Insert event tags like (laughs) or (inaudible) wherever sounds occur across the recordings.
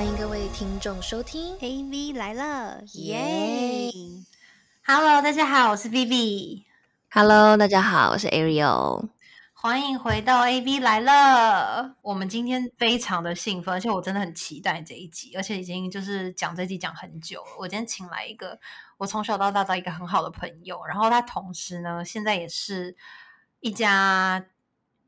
欢迎各位听众收听 AV 来了，耶！Hello，大家好，我是 Vivi，Hello，大家好，我是 Ariel。欢迎回到 AV 来了。我们今天非常的兴奋，而且我真的很期待这一集，而且已经就是讲这集讲很久了。我今天请来一个我从小到大的一个很好的朋友，然后他同时呢，现在也是一家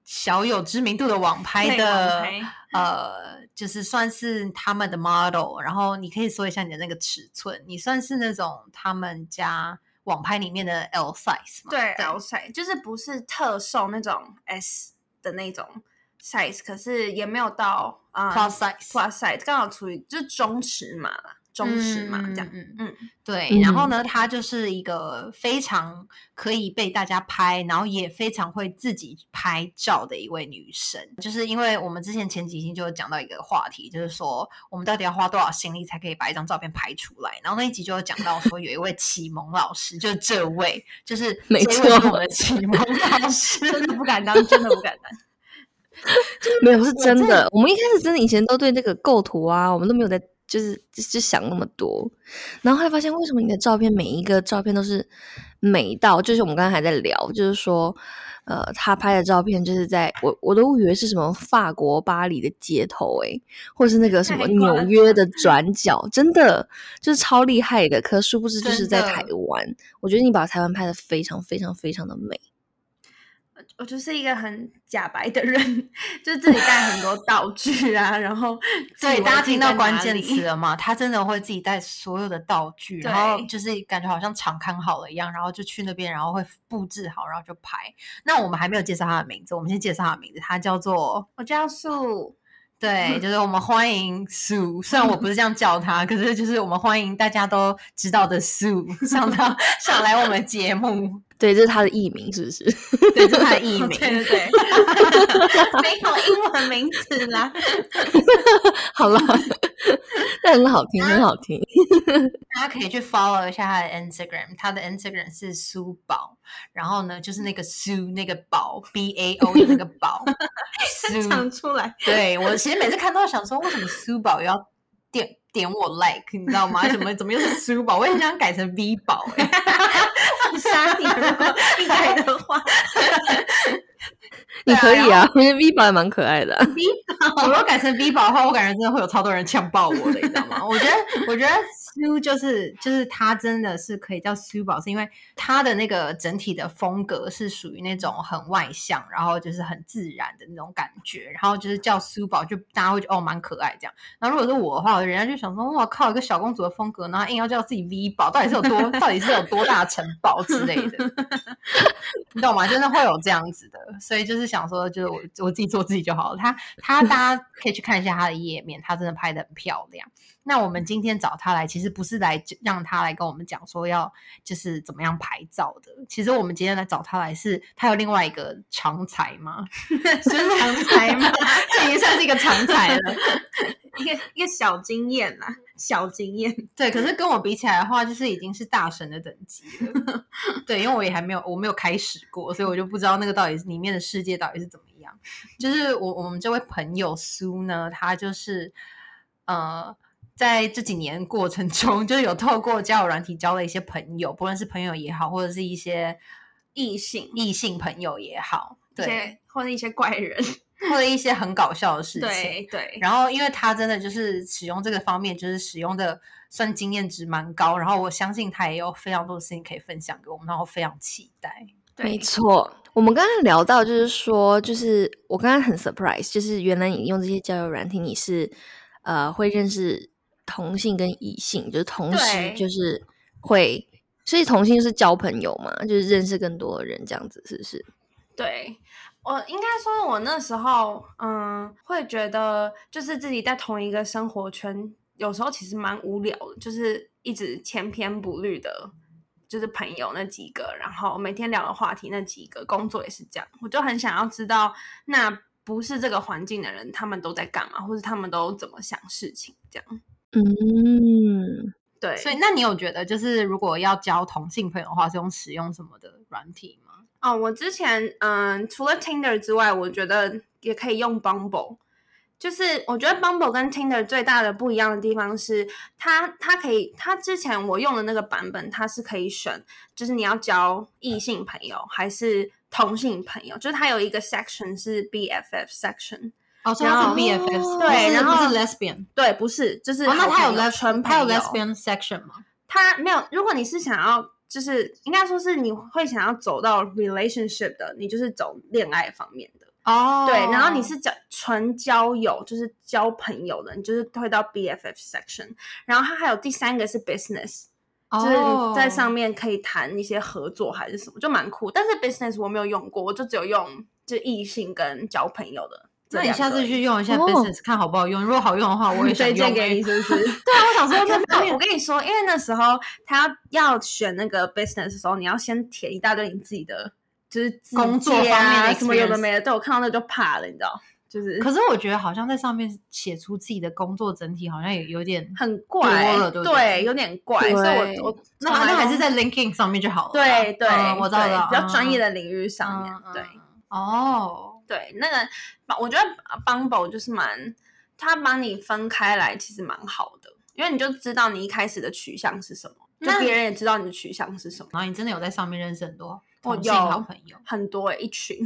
小有知名度的网拍的拍呃，就是算是他们的 model。然后你可以说一下你的那个尺寸，你算是那种他们家网拍里面的 L size 吗？对 L size 就是不是特瘦那种 S 的那种 size，可是也没有到啊、，plus size。plus size，刚好处于就是中尺码啦，中尺码这样。嗯嗯嗯，对，嗯然后呢，他就是一个非常可以被大家拍，然后也非常会自己拍照的一位女神。就是因为我们之前前几期就有讲到一个话题，就是说我们到底要花多少心力才可以把一张照片拍出来。然后那一集就有讲到说，有一位启蒙老师，就是这位，就是 (laughs) 没错我的启蒙老师，(laughs) 真的不敢当，真的不敢当。(laughs) 没有是真的，我们一开始真的以前都对那个构图啊，我们都没有在就是就就想那么多，然后后来发现为什么你的照片每一个照片都是美到，就是我们刚刚还在聊，就是说。呃，他拍的照片就是在我我都以为是什么法国巴黎的街头诶、或是那个什么纽约的转角，真的就是超厉害的。可殊不知就是在台湾，我觉得你把台湾拍的非常非常非常的美。我就是一个很假白的人，(laughs) 就是自己带很多道具啊，然后 (laughs) 对，大家听到关键词了嘛？他真的会自己带所有的道具，然后就是感觉好像场看好了一样，然后就去那边，然后会布置好，然后就拍。那我们还没有介绍他的名字，我们先介绍他的名字，他叫做我叫素，对，就是我们欢迎苏。虽然我不是这样叫他，可是就是我们欢迎大家都知道的苏 (laughs) 上到上来我们节目，(laughs) 对，这是他的艺名，是不是？对，这是他的艺名。对对对，(laughs) 没有英文名字啦。(laughs) 好了，但很好听，很好听。大家可以去 follow 一下他的 Instagram，他的 Instagram 是苏宝，然后呢就是那个苏那个宝 B A O 的那个宝苏。讲出来，对我其实每次看到想说，为什么苏宝要点点我 like，你知道吗？怎么怎么又是苏宝？我也很想改成 V 宝欸、杀你！如果 (laughs) 一改的话，你可以啊，我觉得 V 宝也蛮可爱的啊、我如果改成 V 宝的话，我感觉真的会有超多人呛爆我的，你知道吗？我觉得，我觉得苏就是就是他真的是可以叫苏宝，是因为他的那个整体的风格是属于那种很外向，然后就是很自然的那种感觉，然后就是叫苏宝，就大家会觉得哦蛮可爱这样。然后如果是我的话，人家就想说，哇靠，一个小公主的风格，然后硬要叫自己 V 宝，到底是有多，到底是有多大城堡之类的，(laughs) 你懂吗？真的会有这样子的，所以就是想说，就是我我自己做自己就好了。他他大家可以去看一下他的页面，他真的拍的很漂亮。那我们今天找他来，其实不是来让他来跟我们讲说要就是怎么样拍照的。其实我们今天来找他来是，他有另外一个长才吗？(laughs) 就是常才吗？(laughs) 这已经算是一个长才了。(laughs) 一个一个小经验啦，小经验。对，可是跟我比起来的话，就是已经是大神的等级了。对，因为我也还没有，我没有开始过，所以我就不知道那个到底是里面的世界到底是怎么样。就是我我们这位朋友苏呢，他就是呃，在这几年过程中，(laughs) 就有透过交友软体交了一些朋友，不论是朋友也好，或者是一些异性异性朋友也好，对，或者一些怪人，或者一些很搞笑的事情。对对，然后，因为他真的就是使用这个方面，就是使用的算经验值蛮高。然后我相信他也有非常多的事情可以分享给我们，然后非常期待。没错，我们刚刚聊到，就是说，就是我刚刚很 surprise，就是原来你用这些交友软体，你是呃会认识同性跟异性，就是同时就是会，所以同性就是交朋友嘛，就是认识更多的人，这样子是不是？对我应该说，我那时候嗯，会觉得就是自己在同一个生活圈，有时候其实蛮无聊的，就是一直千篇不律的，就是朋友那几个，然后每天聊的话题那几个，工作也是这样，我就很想要知道，那不是这个环境的人，他们都在干嘛，或者他们都怎么想事情，这样。嗯，对，所以，那你有觉得，就是如果要交同性朋友的话，是用使用什么的软体吗？哦，我之前嗯，除了 Tinder 之外，我觉得也可以用 Bumble，就是我觉得 Bumble 跟 Tinder 最大的不一样的地方是，它它可以，它之前我用的那个版本，它是可以选，就是你要交异性朋友还是同性朋友，就是它有一个 section 是 BFF section，哦，所以它是 BFF，对，然后不是 lesbian，对，不是，就是哦，那它有他有 lesbian section 吗？他没有。如果你是想要，就是应该说是你会想要走到 relationship 的，你就是走恋爱方面的。哦，对，然后你是交纯交友，就是交朋友的，你就是会到 BFF section。然后它还有第三个是 business，、就是你在上面。可以谈一些合作还是什么，就蛮酷。但是 business 我没有用过，我就只有用就异性跟交朋友的这那你。下次去用一下哦 business，看好不好用。如果好用的话，我也 (laughs) 推。荐给你，是不是？(laughs) 对啊，我想说可是这方面我跟你说，因为那时候他要要选那个 business 的时候，你要先填一大堆你自己的，就是自工作方面的啊什么有的没的。对我看到那就怕了，你知道，就是可是我觉得好像在上面写出自己的工作整体，好像也有点很怪，了对不对有点怪，所以我我那还是在 LinkedIn 上面就好了。对对，嗯我知道了，比较专业的的领域上面，对。哦，对，那个我觉得 Bumble 就是蛮，它帮你分开来，其实蛮好的，因为你就知道你一开始的取向是什么，就那别人也知道你的取向是什么。然后你真的有在上面认识很多我同性有好朋友，很多欸一群，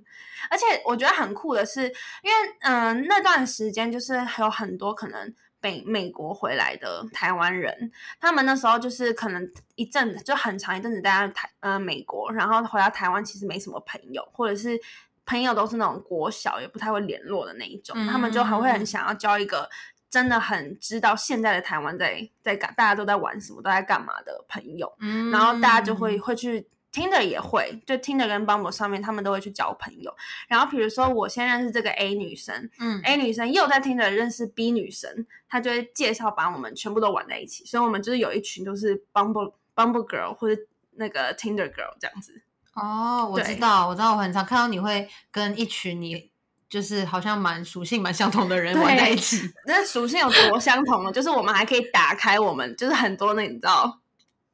(laughs) 而且我觉得很酷的是，因为嗯、呃那段时间就是还有很多可能北美国回来的台湾人，他们那时候就是可能一阵子就很长一阵子待在台呃美国，然后回到台湾其实没什么朋友，或者是朋友都是那种国小也不太会联络的那一种，他们就还会很想要交一个。真的很知道现在的台湾在在干，大家都在玩什么，都在干嘛的朋友，嗯然后大家就会会去 Tinder 也会，就 Tinder 跟 Bumble 上面，他们都会去交朋友。然后比如说我先认识这个 A 女生嗯，A 女生又在 Tinder 认识 B 女生，她就会介绍把我们全部都玩在一起，所以我们就是有一群都是 Bumble Bumble Girl 或者那个 Tinder Girl 这样子。哦，我知道，我知道，我很常看到你会跟一群你就是好像蛮属性蛮相同的人玩在一起。那属性有多相同呢？就是我们还可以打开我们就是很多那你知道。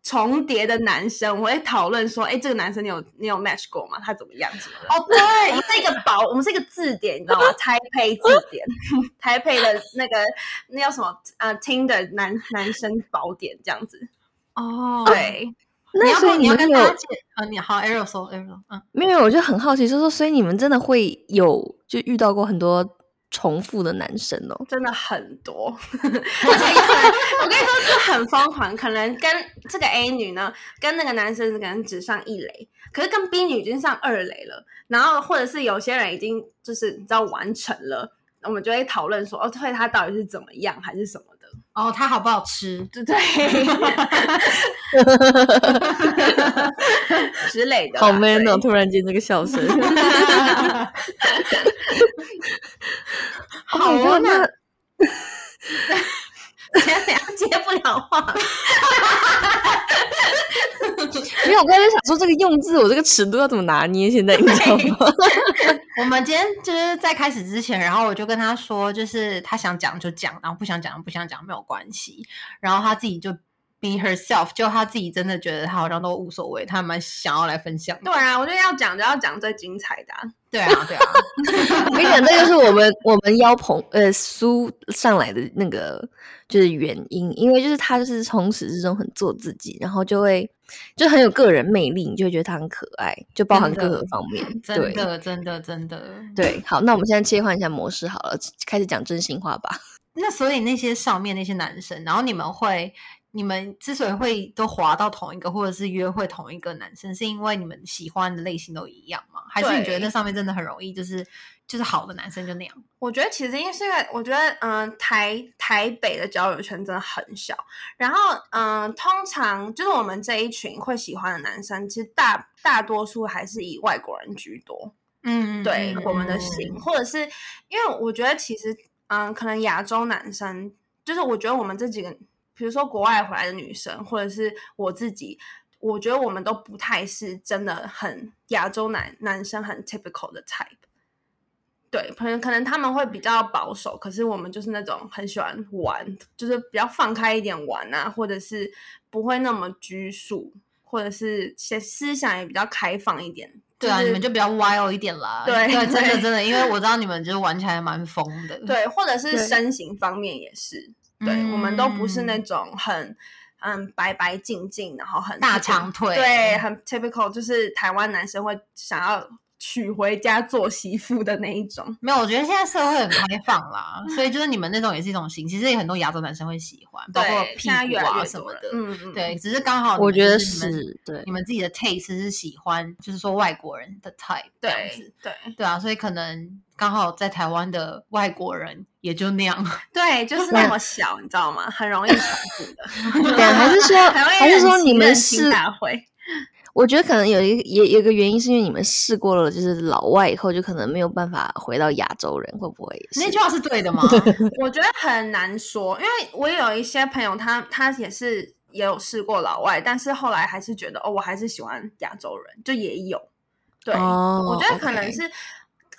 重叠的男生，我会讨论说，哎，这个男生你有你有 match 过吗？他怎么样？哦，对我们是一个宝，我们是一个字典，你知道吗？台配字典，(laughs) 台配的那个那叫什么？呃，听的男男生宝典这样子。哦，对，你那所以你要们有跟大家解啊，你好，Arrow 说 Arrow，嗯，没有，我就很好奇，就是说，所以你们真的会有就遇到过很多重复的男生哦？真的很多，(laughs) 我跟你说就很疯狂，可能跟这个 A 女呢，跟那个男生可能只上一垒，可是跟 B 女已经上二垒了，然后或者是有些人已经就是你知道完成了，我们就会讨论说，哦，对他到底是怎么样还是什么的，哦，它好不好吃？(laughs) 对对之类的，好 man 哦！突然间这个笑声，(laughs) 好 Oh，god，那接 (laughs) 接不了话，因为我刚才想说这个用字，我这个尺度要怎么拿捏？现在你知道吗？(laughs) 我们今天就是在开始之前，然后我就跟他说，就是他想讲就讲，然后不想讲不想讲没有关系，然后他自己就 be herself，就他自己真的觉得他好像都无所谓，他蛮想要来分享的。对啊，我觉得要讲就要讲最精彩的、啊，(laughs) 对啊，对啊，(laughs) 我跟你讲，这就是我们我们邀朋呃苏上来的那个就是原因，因为就是他就是从始至终很做自己，然后就会就很有个人魅力，你就会觉得他很可爱，就包含各个方面。真对的真的真的。对，好，那我们现在切换一下模式好了，开始讲真心话吧。那所以那些上面那些男生，然后你们会，你们之所以会都滑到同一个，或者是约会同一个男生，是因为你们喜欢的类型都一样吗？还是你觉得那上面真的很容易，就是就是好的男生就那样？我觉得其实因为是因为我觉得嗯、呃台台北的交友圈真的很小，然后嗯、呃通常就是我们这一群会喜欢的男生，其实大大多数还是以外国人居多。嗯对我们的嗯型，或者是因为我觉得其实，嗯，可能亚洲男生，就是我觉得我们这几个，比如说国外回来的女生，或者是我自己，我觉得我们都不太是真的很亚洲男男生很 typical 的 type。对，可能可能他们会比较保守，可是我们就是那种很喜欢玩，就是比较放开一点玩啊，或者是不会那么拘束，或者是些思想也比较开放一点对啊，就是你们就比较 wild 一点啦。(laughs) 对对，真的真的，因为我知道你们就是玩起来蛮疯的。对，或者是身形方面也是，对、嗯我们都不是那种很嗯白白净净，然后很大长腿对，很 typical，就是台湾男生会想要娶回家做媳妇的那一种。没有，我觉得现在社会很开放啦，所以就是你们那种也是一种型，其实也很多亚洲男生会喜欢，包括对，屁股啊什么的。嗯嗯，对，只是刚好我觉得是你们对你。们自己的 taste 是喜欢，就是说外国人的 type 这样子对。对对啊，所以可能刚好在台湾的外国人也就那样。(laughs) 对，就是那么小，你知道吗？很容易重复的。对啊，还是说台湾还是说你们是？大会？我觉得可能有一也有一个原因，是因为你们试过了，就是老外以后就可能没有办法回到亚洲人，会不会？那句话是对的吗？(laughs) 我觉得很难说，因为我有一些朋友他，他也是也有试过老外，但是后来还是觉得哦，我还是喜欢亚洲人，就也有。对，哦我觉得可能是，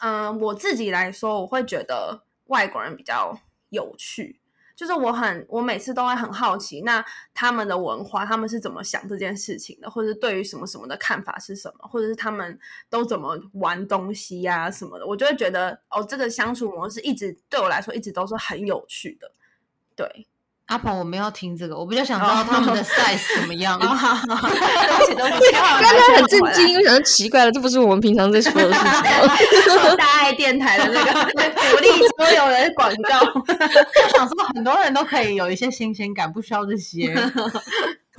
嗯、我自己来说，我会觉得外国人比较有趣。就是我很，我每次都会很好奇，那他们的文化，他们是怎么想这件事情的，或者是对于什么什么的看法是什么，或者是他们都怎么玩东西呀、什么的，我就会觉得哦，这个相处模式一直对我来说一直都是很有趣的。对，阿鹏，我没有听这个，我比较想知道他们的 (laughs) size 怎么样。(laughs) (laughs) 对不起，对不起，刚刚很震惊，我想说奇怪了，这不是我们平常在说的事情吗？大爱电台的那个鼓励所有人广告。我想说，很多人都可以有一些新鲜感，不需要这些。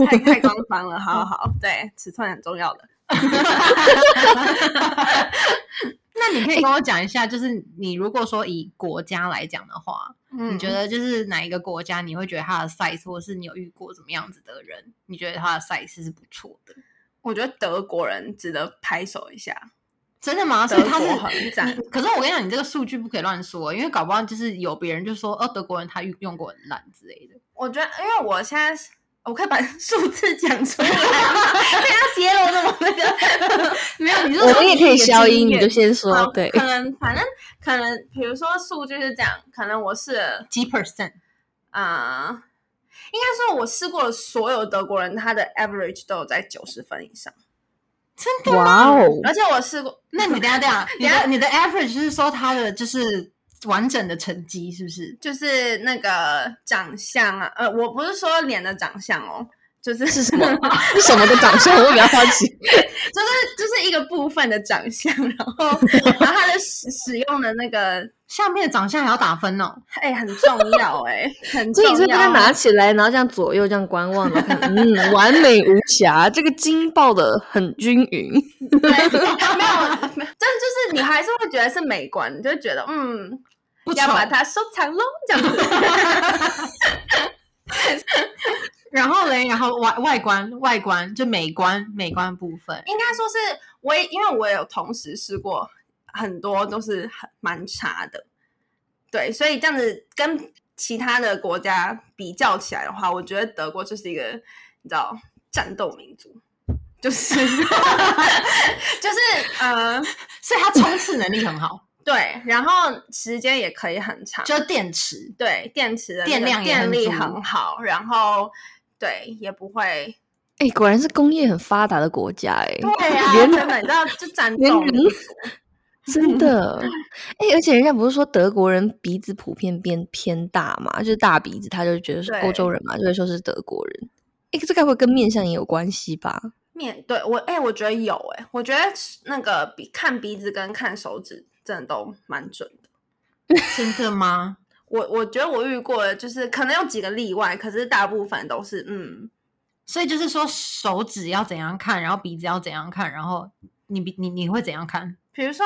太太官方了，好好好，对，尺寸很重要的。那你可以跟我讲一下，就是你如果说以国家来讲的话，嗯你觉得就是哪一个国家你会觉得它的 size，或是你有遇过怎么样子的人，你觉得他的 size 是不错的？我觉得德国人值得拍手一下，真的吗？所以他是很赞 (laughs) 可是我跟你讲，你这个数据不可以乱说，因为搞不好就是有别人就说，哦，德国人他用用过很烂之类的。我觉得，因为我现在是我可以把 (laughs) 数字讲出来吗，(laughs) 不要揭露那么那个。(laughs) 没有，你我们也可以消音，你就先说。对，可能反正可能，比如说数据是这样，可能我是几 percent？啊、呃应该说我试过的所有德国人，他的 average 都有在九十分以上，真的哇哦，而且我试过，那你等下等一下，你的你的 average 是说他的就是完整的成绩是不是？就是那个长相啊，呃，我不是说脸的长相哦，就是是什么？(laughs) 是什么的长相？我比较好奇。(laughs) 就是就是一个部分的长相，然后然后他的使 (laughs) 使用的那个，相片的长相还要打分哦。哎、很重要哎、很重所以你是把它。拿起来，然后这样左右这样观望，然后看，嗯，完美无瑕，这个筋爆的很均匀。对，没有，没有但就是你还是会觉得是美观，你就会觉得嗯，要把它收藏喽，这样子。(laughs) 然后嘞，然后外外观外观就美观美观部分，应该说是我也，因为我有同时试过很多都是很蛮差的，对，所以这样子跟其他的国家比较起来的话，我觉得德国就是一个你知道战斗民族，就是 (laughs) 就是呃所以他冲刺能力很好，对，然后时间也可以很长，就电池。对电池的那个电量也很电力很好，然后对也不会哎，果然是工业很发达的国家，哎，对啊，连真的你知道就战连人斗民族。真的，哎、而且人家不是说德国人鼻子普遍变偏大嘛，就是大鼻子，他就觉得是欧洲人嘛，就会说是德国人。哎、这该不会跟面相也有关系吧？面对我，哎、我觉得有、哎，我觉得那个比看鼻子跟看手指真的都蛮准的。(laughs) 真的吗？我我觉得我遇过的，就是可能有几个例外，可是大部分都是嗯，所以就是说手指要怎样看，然后鼻子要怎样看，然后你鼻你你会怎样看？比如说，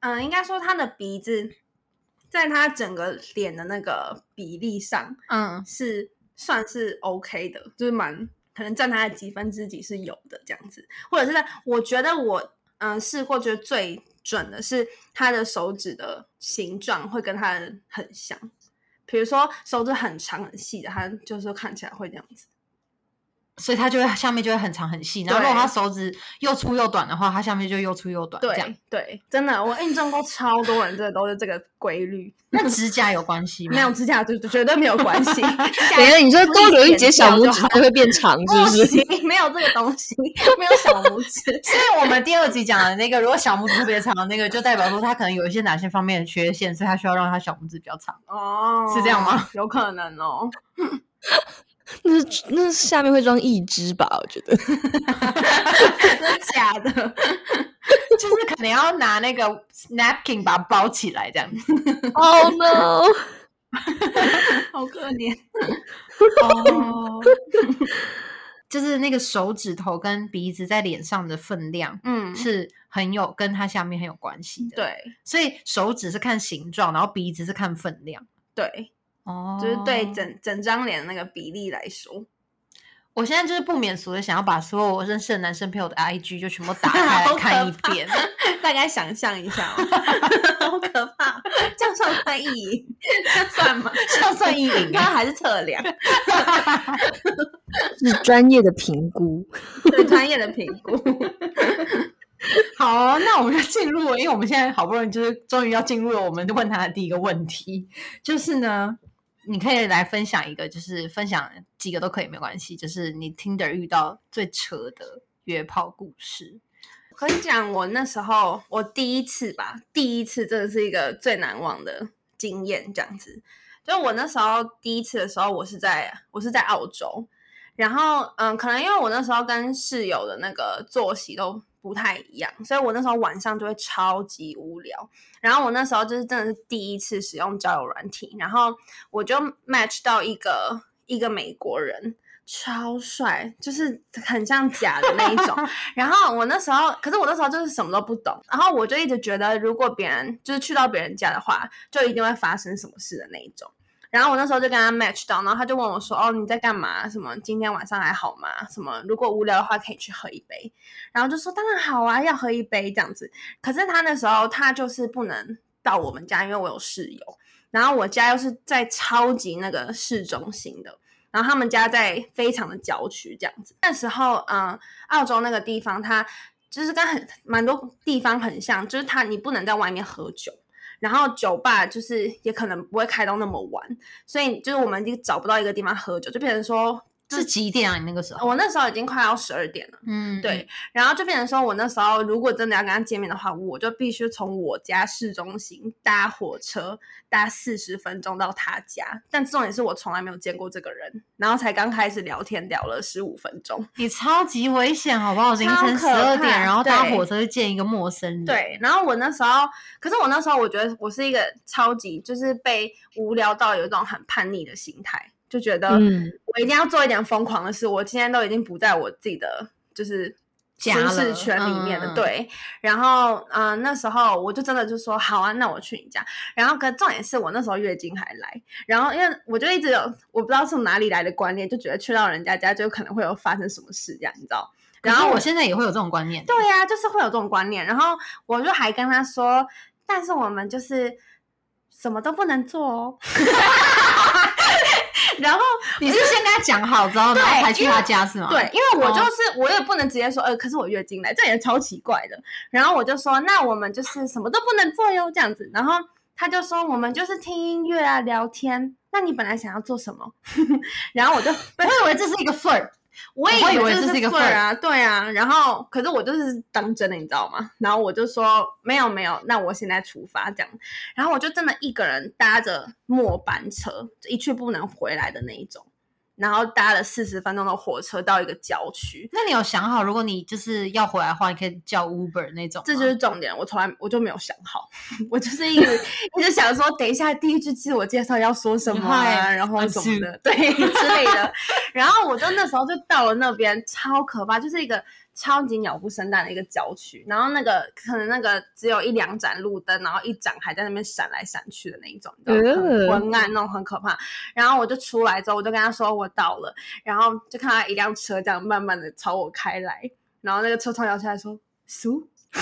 嗯、应该说他的鼻子在他整个脸的那个比例上嗯，是算是 OK 的，就是蛮可能占他的几分之几是有的这样子，或者是在我觉得我嗯试过觉得最准的是他的手指的形状会跟他很像，比如说手指很长很细的，他就是看起来会这样子。所以它就会下面就会很长很细。然后如果它手指又粗又短的话，它下面就又粗又短。这样对对，真的，我印证过超多人，这都是这个规律。那指甲有关系吗？没有指甲就绝对没有关系。等一下，你说多留一节小拇指，它就会变长，是不是？没有这个东西，没有小拇指。(laughs) 所以我们第二集讲的那个，如果小拇指特别长的那个，就代表说他可能有一些哪些方面的缺陷，所以他需要让他小拇指比较长。哦，是这样吗？有可能哦。(laughs) 那那下面会装一只吧？我觉得，真的假的？(laughs) 就是可能要拿那个 napkin 把它包起来，这样。(laughs) Oh no！(laughs) 好可怜哦。就是那个手指头跟鼻子在脸上的分量，嗯，是很有跟它下面很有关系的。对，所以手指是看形状，然后鼻子是看分量。对。哦，就是对整整张脸的那个比例来说，我现在就是不免俗的想要把所有我认识的男生朋友的 IG 就全部打开来 (laughs) 看一遍，大概想象一下，(laughs) 好可怕！这样算不算意淫？这样算吗？(laughs) 这样算意淫？他还是测量？是专业的评估，对专业的评估。好，那我们就进入，因为我们现在好不容易就是终于要进入了我们问他的第一个问题，就是呢。你可以来分享一个，就是分享几个都可以，没关系。就是你听的遇到最扯的约炮故事。可以讲我那时候我第一次吧，第一次真的是一个最难忘的经验。这样子，就我那时候第一次的时候，我是在我是在澳洲，然后嗯，可能因为我那时候跟室友的那个作息都。不太一样，所以我那时候晚上就会超级无聊。然后我那时候就是真的是第一次使用交友软体，然后我就 match 到一个一个美国人，超帅，就是很像假的那一种。(laughs) 然后我那时候，可是我那时候就是什么都不懂，然后我就一直觉得，如果别人就是去到别人家的话，就一定会发生什么事的那一种。然后我那时候就跟他 match 到，然后他就问我说：“哦，你在干嘛？什么今天晚上还好吗？什么如果无聊的话可以去喝一杯。”然后就说：“当然好啊，要喝一杯这样子。”可是他那时候他就是不能到我们家，因为我有室友。然后我家又是在超级那个市中心的，然后他们家在非常的郊区这样子。那时候，嗯，澳洲那个地方，它就是跟很蛮多地方很像，就是它你不能在外面喝酒。然后酒吧就是也可能不会开到那么晚，所以就是我们就找不到一个地方喝酒，就变成说。是几点啊？你那个时候？我那时候已经快要十二点了。嗯，对。然后就变成说，我那时候如果真的要跟他见面的话，我就必须从我家市中心搭火车搭四十分钟到他家。但重点是我从来没有见过这个人，然后才刚开始聊天聊了十五分钟。你超级危险，好不好？凌晨十二点，然后搭火车去见一个陌生人。对。然后我那时候，可是我那时候我觉得我是一个超级就是被无聊到有一种很叛逆的心态。就觉得我一定要做一点疯狂的事。我今天都已经不在我自己的就是舒适圈里面了，对。然后，嗯，那时候我就真的就说好啊，那我去你家。然后，可重点是我那时候月经还来。然后，因为我就一直有我不知道从哪里来的观念，就觉得去到人家家就可能会有发生什么事这样，你知道？然后我现在也会有这种观念。对呀，就是会有这种观念。然后我就还跟他说，但是我们就是什么都不能做哦。(laughs) 然后 (laughs) 你是先跟他讲好之后，然后才去他家是吗？对，因为我就是我也不能直接说，呃，可是我月经来，这也超奇怪的。然后我就说，那我们就是什么都不能做哟，这样子。然后他就说，我们就是听音乐啊，聊天。那你本来想要做什么？(laughs) 然后我就我以为这是一个 flirt。我也以为这是一个啊，对啊，然后可是我就是当真的，你知道吗？然后我就说没有没有，那我现在出发这样，然后我就真的一个人搭着末班车，一去不能回来的那一种。然后搭了四十分钟的火车到一个郊区。那你有想好，如果你就是要回来的话，你可以叫 Uber 那种？这就是重点，我从来我就没有想好，(laughs) 我就是一直一直想说，等一下第一句自我介绍要说什么啊，然后什么的，对之类的。(laughs) 然后我就那时候就到了那边，超可怕，就是一个。超级鸟不生蛋的一个郊区，然后那个可能那个只有一两盏路灯，然后一盏还在那边闪来闪去的那一种，很昏暗那种，很可怕。然后我就出来之后，我就跟他说我到了，然后就看到一辆车这样慢慢的朝我开来，然后那个车窗摇下来说苏，(laughs)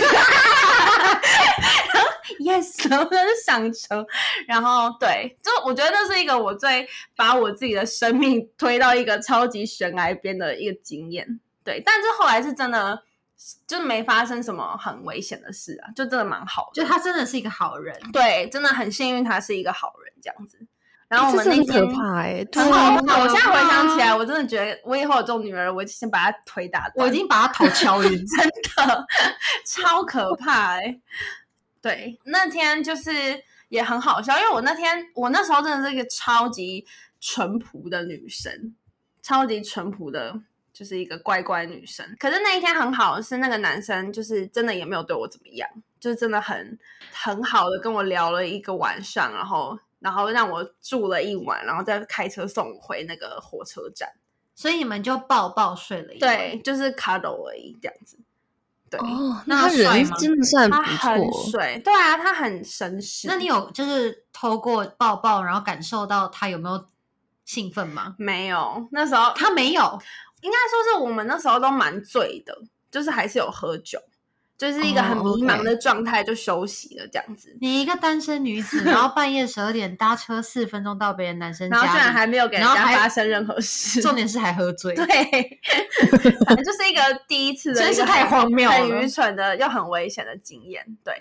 yes，然后就上车，然后对，就我觉得那是一个我最把我自己的生命推到一个超级悬崖边的一个经验。对，但是后来是真的，就没发生什么很危险的事啊，就真的蛮好的。就他真的是一个好人，对，真的很幸运，他是一个好人这样子。然后我们那天可怕哎，很好可怕。我现在回想起来，我真的觉得我以后有这种女儿，我先把她腿打断。我已经把她头敲晕。(laughs) 真的超可怕哎、对，那天就是也很好笑，因为我那天我那时候真的是一个超级淳朴的女生，超级淳朴的，就是一个乖乖女生。可是那一天很好是，那个男生就是真的也没有对我怎么样，就是真的很很好的跟我聊了一个晚上，然后然后让我住了一晚，然后再开车送我回那个火车站。所以你们就抱抱睡了一晚。对，就是 cuddle 而已这样子。对，哦，那那他人真的算他不很错。水，对啊，他很绅士。那你有就是透过抱抱，然后感受到他有没有兴奋吗？没有？那时候他没有，应该说是我们那时候都蛮醉的，就是还是有喝酒，就是一个很哦迷茫的状态就休息了这样子。你一个单身女子，然后半夜十二点搭车四分钟到别人男生家，然后居然还没有给人家发生任何事，重点是还喝醉，(laughs) 对，(laughs) 反正就是一个第一次的一真是太荒谬了很愚蠢的又很危险的经验。对，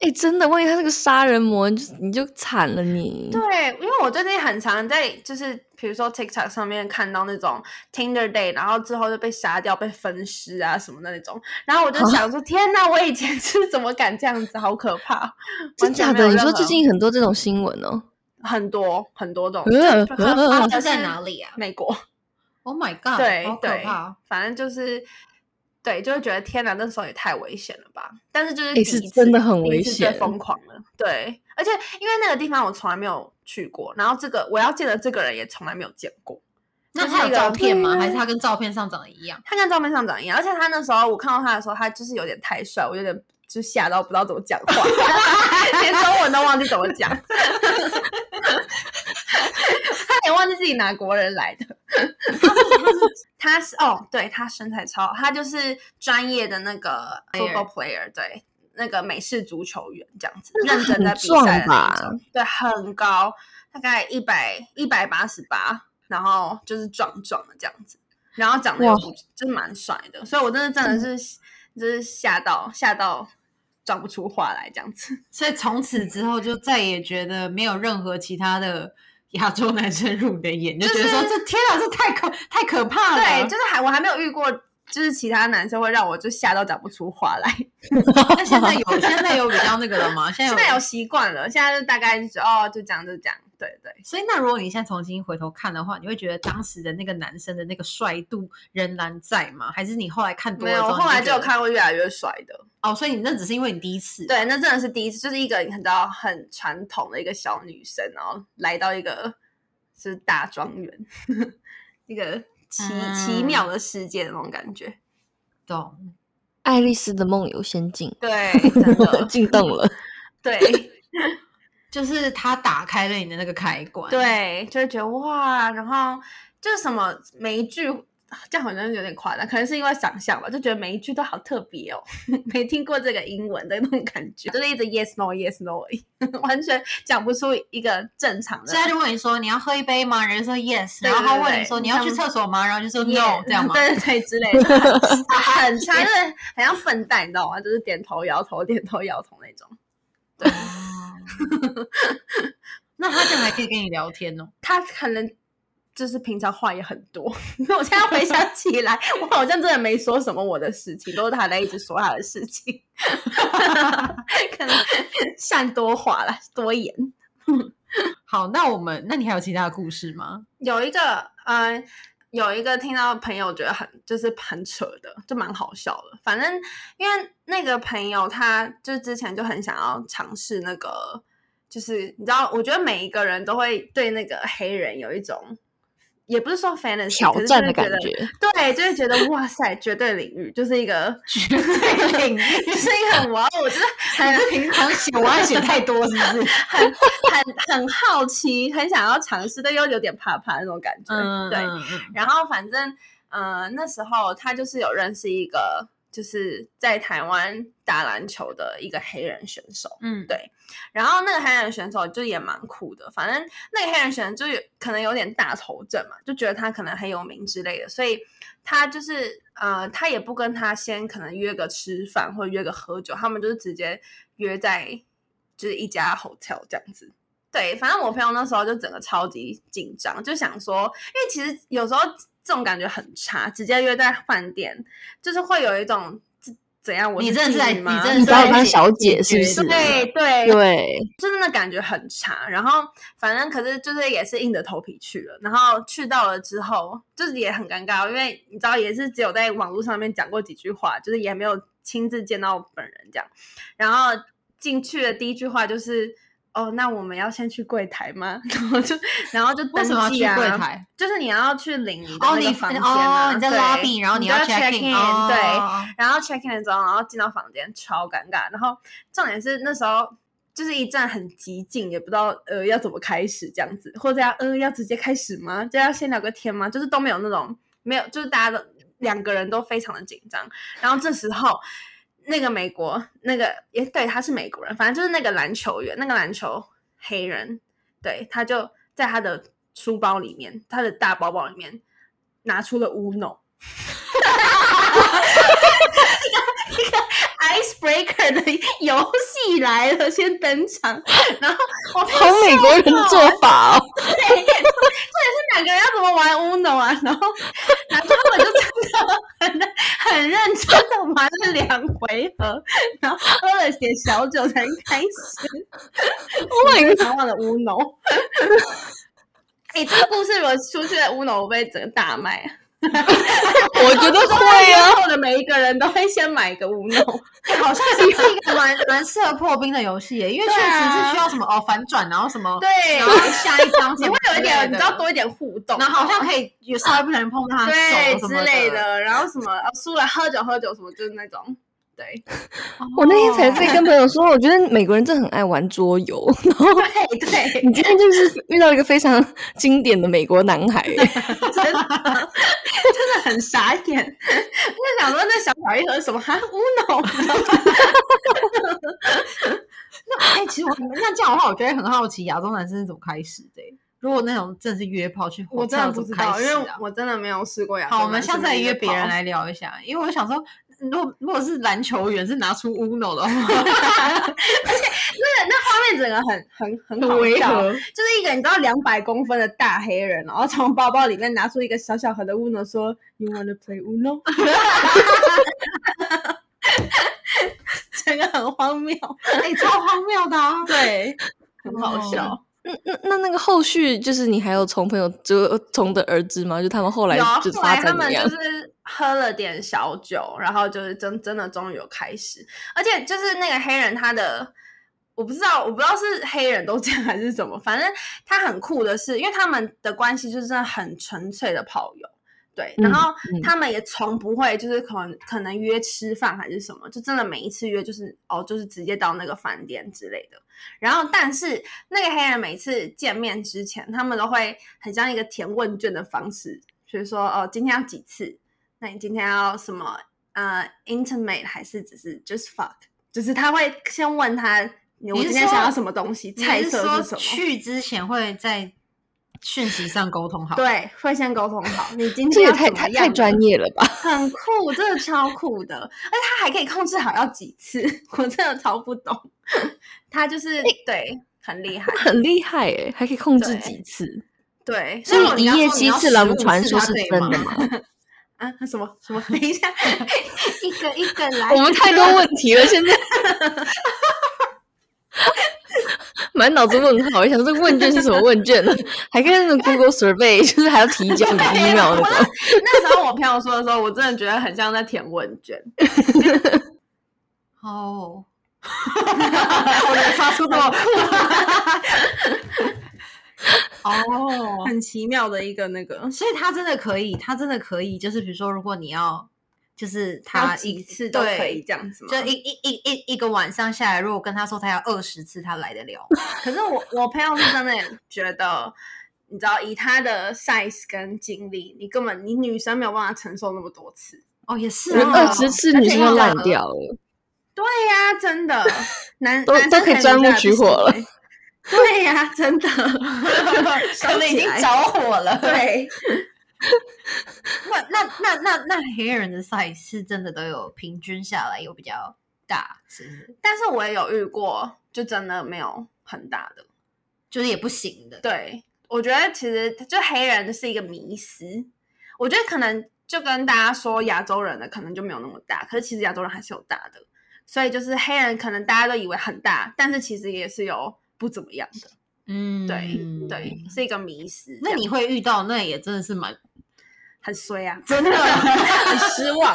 哎，真的，万一他是个杀人魔，你就你就惨了你。对，因为我最近很常在就是比如说 TikTok 上面看到那种 Tinder Day，然后之后就被杀掉、被分尸啊什么的那种，然后我就想说，天哪，我以前是怎么敢这样子，好可怕！(laughs) 真假的？你说最近很多这种新闻哦。很多很多种，呃就呃呃是在哪里啊美国，？Oh my god！对对。，反正就是。对，就会觉得天哪，那时候也太危险了吧！但是就是诶第一次是真的很危险疯狂了。对，而且因为那个地方我从来没有去过，然后这个我要见的这个人也从来没有见过。那他有照片吗？嗯还是他跟照片上长得一样？他跟照片上长一样，而且他那时候我看到他的时候，他就是有点太帅，我有点就吓到不知道怎么讲话，(laughs) 连中文都忘记怎么讲，他也忘记自己哪国人来的。他是哦，对他身材超好，他就是专业的那个 football player，对，那个美式足球员这样子，认真在比赛的那种，对，很高，大概一百一百八十八，然后就是壮壮的这样子，然后长得又哇不就是蛮帅的，所以我真的真的是就是吓到吓到讲不出话来这样子。(laughs) 所以从此之后就再也觉得没有任何其他的 (laughs) 亚洲男生入你的眼，就觉得说就是这天啊，这太可太可怕了。对，就是还我还没有遇过，就是其他男生会让我就吓到讲不出话来。那现在有 (laughs) 现在有比较那个了吗？现在现在有习惯了，现在就大概就是哦，就这样就这样，对对。所以那如果你现在重新回头看的话，你会觉得当时的那个男生的那个帅度仍然在吗？还是你后来看多没有，后，来就有看过越来越帅的。哦，所以你那只是因为你第一次，对，那真的是第一次，就是一个你知道很传统的一个小女生，然后来到一个就是大庄园，(laughs) 一个奇、奇嗯妙的世界的那种感觉。懂。爱丽丝的梦游仙境对，真的 (laughs) 进洞了。(laughs) 对 (laughs) 就是他打开了你的那个开关，，对，就会觉得哇，然后就是什么每一句。这样好像有点夸张，可能是因为想象吧，就觉得每一句都好特别哦，(laughs) 没听过这个英文的那种感觉，就是一直 yes no yes no (laughs) 完全讲不出一个正常的现在就问你说你要喝一杯吗？人家说 yes，对然后他问你说你要去厕所吗？然后就说 no，Yeah，这样吗？(laughs) 对对对，之类的，很差，就是很像笨蛋，你知道吗？就是点头摇头，点头摇头那种。对那他这样还可以跟你聊天哦。他可能就是平常话也很多，(laughs) 我现在回想起来，我好像真的没说什么我的事情，都是他在一直说他的事情，(laughs) 可能善多话了，多言。好，那我们，那你还有其他的故事吗？有一个，呃，有一个听到朋友觉得很就是很扯的，就蛮好笑的。反正因为那个朋友他就之前就很想要尝试那个，就是你知道，我觉得每一个人都会对那个黑人有一种。也不是说 fantasy 挑战的感觉得，对，就会觉得哇塞，绝对领域就是一个绝对领域，就是一个很哇，我觉得很平常写文案写太多是不是？(laughs) 很很很好奇，很想要尝试，但又有点怕怕那种感觉。嗯，对，嗯嗯然后反正呃那时候他就是有认识一个就是在台湾打篮球的一个黑人选手。嗯，对，然后那个黑人选手就也蛮酷的，反正那个黑人选手就有可能有点大头症嘛，就觉得他可能很有名之类的，所以他就是呃，他也不跟他先可能约个吃饭或者约个喝酒，他们就是直接约在就是一家 hotel 这样子。对，反正我朋友那时候就整个超级紧张，就想说，因为其实有时候这种感觉很差，直接约在饭店，就是会有一种怎怎样？我你真的是在妓女吗你真的你把我是在当小姐是不是？对对对，就真的感觉很差。然后反正可是就是也是硬着头皮去了，然后去到了之后，就是也很尴尬，因为你知道也是只有在网络上面讲过几句话，就是也没有亲自见到本人这样。然后进去的第一句话就是。哦，那我们要先去柜台吗？然后就，然后就登为什么要去记啊，柜台？就是你要去领那个房间啊，哦，你在对 lobby，然后你要 check in，in，对，哦然后 check in 的时候，然后进到房间，超尴尬。然后重点是那时候就是一站很激进，也不知道呃要怎么开始这样子，或者要呃要直接开始吗？就要先聊个天吗？就是都没有那种没有，就是大家都两个人都非常的紧张。然后这时候那个美国那个也对他是美国人，反正就是那个篮球员，那个篮球黑人，对，他就在他的书包里面，他的大包包里面拿出了 Uno。(laughs) icebreaker 的游戏来了，先登场，然后我好美国人做法哦。两个人要怎么玩 Uno 啊？然后，然后 (laughs) 他们就真的很很认真的玩了两回合，然后喝了点小酒才开始。Oh my god！难忘的 Uno。哎、这个故事如果出现在乌龙我被整个大卖啊！我觉得会啊。后的每一个人都会先买一个 Uno。好像是一个蛮蛮适合破冰的游戏耶，因为确实是需要什么哦反转，然后什么，对，然后下一张什么会有一点，你知道多一点互动，然后好像可以有稍微不小心碰到他的对之。类的，然后什么呃输了喝酒喝酒什么，就是那种。对。(laughs) 我那天才在跟朋友说，我觉得美国人真的很爱玩桌游。然后对对，(laughs) 你今天就是遇到一个非常经典的美国男孩，真的真的很傻眼，就想说那小小一盒什么？还 Uno，(laughs) 哎、其实我那这样的话，我觉得很好奇，亚洲男生是怎么开始的？耶？如果那种真的是约炮去，我真的不知道，因为啊。我真的没有试过呀好，我们下次来约别人来聊一下，因为我想说，如果如果是篮球员是拿出 Uno 的话，(laughs) 而且那那画面整个很很很好笑，就是一个你知道两百公分的大黑人，然后从包包里面拿出一个小小盒的 Uno，说 You wanna play Uno？(laughs) 整个很荒谬，哎、超荒谬的啊！对，很好笑。那那那个后续就是你还有从朋友就从的而知吗？就他们后来后发展怎么样来他们就？是喝了点小酒，然后就是真真的终于有开始，而且就是那个黑人他的。我不知道，我不知道是黑人都这样还是什么，反正他很酷的是，因为他们的关系就是真的很纯粹的炮友，对，然嗯后嗯他们也从不会就是可能可能约吃饭还是什么，就真的每一次约就是哦，就是直接到那个饭店之类的。然后，但是那个黑人每次见面之前，他们都会很像一个填问卷的方式，比如说哦，今天要几次？那你今天要什么？呃，intimate 还是只是 just fuck？就是他会先问他，你今天想要什么东西？菜你是说色是什么？去之前会在讯息上沟通好？，对，会先沟通好。你今天这也太太太专业了吧？很酷，真的超酷的，而且他还可以控制好要几次，我真的超不懂。他就是、对很厉害，很厉害诶，还可以控制对几次。对，所以一夜七次郎15次传说是真的吗？啊什么什么？等一下，一个一个来。(laughs) 我们太多问题了，现在 (laughs) 满脑子问号。(laughs) 我想说这个问卷是什么问卷呢？(laughs) 还跟那个 Google Survey，(laughs) 就是还要提交你的 email 那种。那时候我朋友说的时候，我真的觉得很像在填问卷。哦，我能发出这么哦，很奇妙的一个那个，所以他真的可以，他真的可以，就是比如说，如果你要，就是 (laughs) 他他几次都可以这样子吗？就一一一一一个晚上下来，如果跟他说他要二十次，他来得了。可是我我朋友是真的觉得，你知道，以他的 size 跟精力，你根本你女生没有办法承受那么多次。哦，也是二十次女生就烂掉了。对呀、真的，男都男生都可以钻木取火了。对呀、真的，(laughs) 可能已经着火了。对，(laughs) 那那那那那黑人的 size 是真的都有平均下来有比较大，是不是？但是我也有遇过，就真的没有很大的。就是也不行的。对，我觉得其实就黑人是一个迷思，我觉得可能就跟大家说亚洲人的可能就没有那么大，可是其实亚洲人还是有大的，所以就是黑人可能大家都以为很大，但是其实也是有不怎么样的。嗯，对、对，是一个迷思。那你会遇到，那也真的是蛮很衰啊，真的 (laughs) 很失望。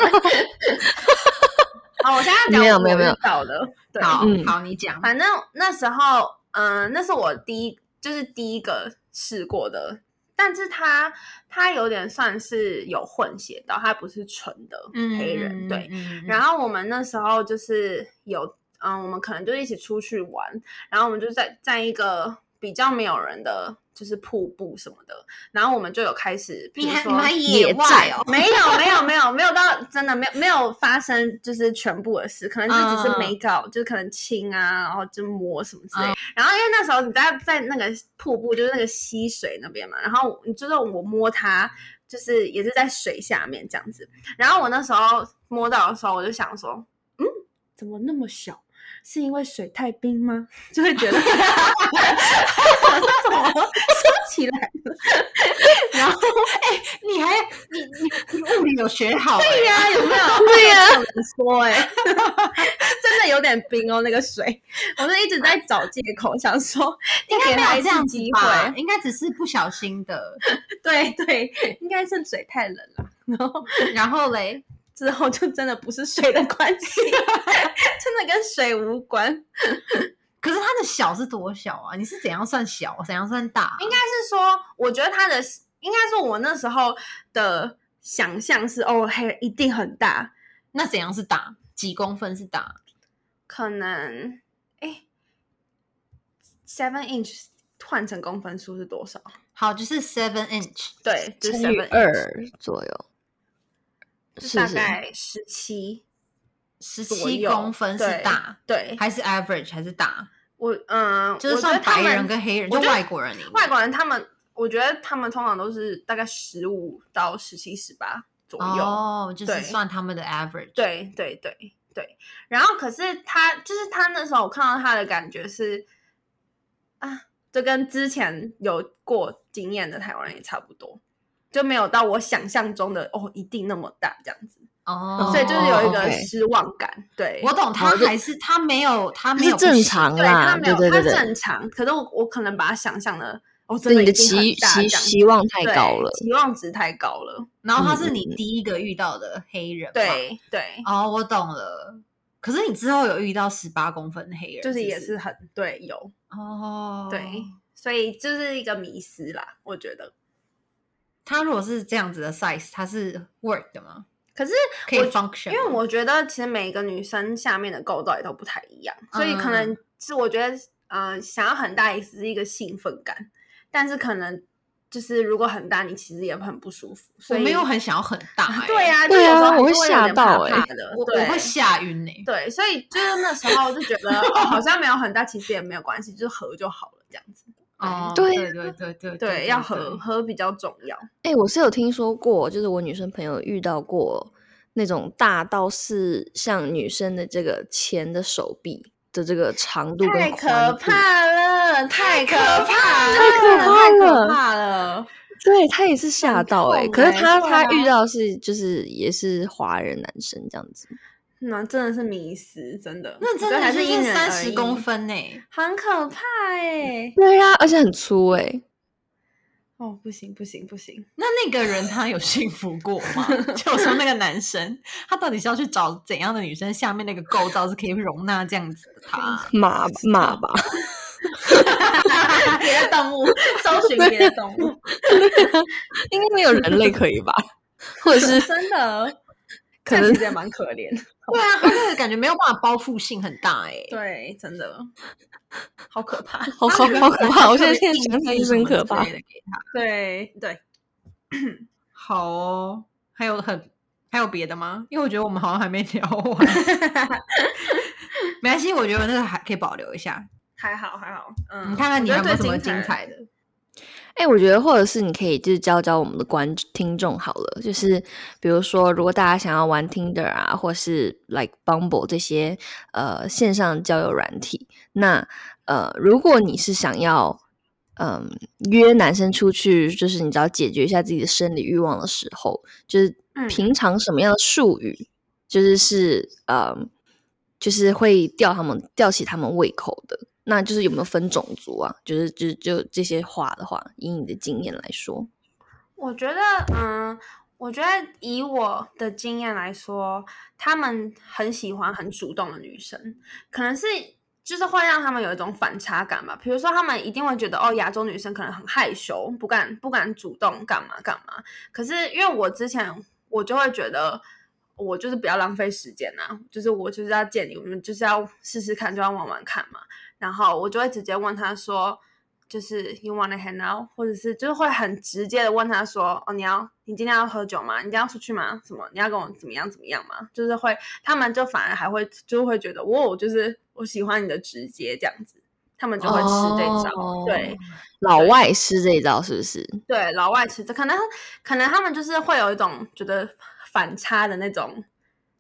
好，我现在讲我没有没有没有到的，对，好嗯好，你讲。反正那时候，嗯、那是我第一，就是第一个试过的，但是他他有点算是有混血到，他不是纯的黑人，对。嗯然后我们那时候就是有，嗯，我们可能就一起出去玩，然后我们就在在一个比较没有人的。就是瀑布什么的，然后我们就有开始，比你如说还你们野外哦，(laughs) 没有没有没有没有到真的没有没有发生就是全部的事，可能就只是没搞，就是可能亲啊，然后就摸什么之类。然后因为那时候你在在那个瀑布，就是那个溪水那边嘛，然后你就是我摸它，就是也是在水下面这样子。然后我那时候摸到的时候，我就想说，嗯，怎么那么小？是因为水太冰吗？(laughs) 就会觉得 (laughs) 怎么收起来了？(laughs) 然后你还你你你物理有学好欸？对呀、有没有？对呀怎么说、欸？哎，真的有点冰哦，那个水，我就一直在找借口，想说应该没有这样子机吧？会。应该只是不小心的。对对，应该是水太冷了，然后然后嘞，之后就真的不是水的关系，(laughs) 真的跟水无关。可是它的小是多小啊？你是怎样算小，怎样算大啊？应该是说，我觉得它的应该说，我那时候的想象是，哦，黑一定很大，那怎样是大？几公分是大？可能哎，seven inch 换成公分数是多少？好，就是 seven inch。对，就是乘以 seven 二左右，就是大概十七十七公分是大，对，还是 average 还是大？我嗯，就是算白人跟黑人，就外国人。外国人他们，我觉得他们通常都是大概十五到十七、十八左右。哦，就是算他们的 average。，对对对对，然后可是他就是他那时候我看到他的感觉是啊，就跟之前有过经验的台湾人也差不多，就没有到我想象中的哦一定那么大这样子，哦，所以就是有一个失望感。对，我懂，他还是他没有，他没有正常啦他，没有他对对对对，正常，可是我我可能把他想象的哦，真的你的期期期望太高了。期望值太高了。然后他是你第一个遇到的黑人，。对对，哦，我懂了。可是你之后有遇到十八公分的黑人，就是也是很对有哦，对，所以就是一个迷失啦，我觉得。他如果是这样子的 size，它是 work 的吗？可是可以 function？因为我觉得其实每个女生下面的构造也都不太一样，所以可嗯能是我觉得，呃，想要很大也是一个兴奋感，但是可能就是如果很大，你其实也很不舒服。所以我没有很想要很大、欸，对啊，对啊就有时候还我会吓到哎我我会吓晕呢、欸。对，所以就是那时候就觉得、哦、好像没有很大，其实也没有关系，就是合就好了，这样子。哦，对对对对对对，要合合比较重要。哎、我是有听说过，就是我女生朋友遇到过那种大到是像女生的这个前的手臂的这个长度跟太，可怕了，太可怕了，太可怕太可了怕了。对他也是吓到哎、痛可是他他啊遇到是就是也是华人男生这样子，那真的是迷失，真的，那真的还的是是因人三十公，分呢、很可怕哎。对呀、而且很粗哎、哦，不行不行不行，那那个人他有幸福过吗？(laughs) 就我说那个男生，他到底是要去找怎样的女生？下面那个构造是可以容纳这样子的他？马马吧，(laughs) 别的动物，搜寻别的动物，(laughs) 应该没有人类可以吧？或者是真的，可能也蛮可怜。(laughs) 对啊，他那个感觉没有办法包覆性很大哎、对，真的，好可怕。好好好可怕！我现在现在想想也是很可怕。对对，好哦，还有很还有别的吗？因为我觉得我们好像还没聊完。(laughs) 没关系，我觉得那个还可以保留一下。还好还好，嗯，你看看你有没有什么精彩的？哎、我觉得或者是你可以就是教教我们的观听众好了，就是比如说，如果大家想要玩 Tinder 啊，或是 like Bumble 这些呃线上交友软体，那呃，如果你是想要嗯、约男生出去，就是你只要解决一下自己的生理欲望的时候，就是嗯平常什么样的术语，就是是呃，就是会吊他们吊起他们胃口的。那就是有没有分种族啊？就是就就这些话的话，以你的经验来说，我觉得，嗯，我觉得以我的经验来说，他们很喜欢很主动的女生，可能是就是会让他们有一种反差感吧。比如说，他们一定会觉得，哦，亚洲女生可能很害羞，不敢不敢主动干嘛干嘛。可是因为我之前我就会觉得。我就是不要浪费时间呐、就是我就是要见你，我们就是要试试看，就要玩玩看嘛。然后我就会直接问他说，就是 you wanna hang out，或者是就是会很直接的问他说，哦，你要你今天要喝酒吗？你今天要出去吗？什么？你要跟我怎么样怎么样吗？就是会，他们就反而还会就会觉得，哇，就是我喜欢你的直接这样子，他们就会吃这招。哦对老外吃这一招是不是？对，老外吃这可能可能他们就是会有一种觉得反差的那种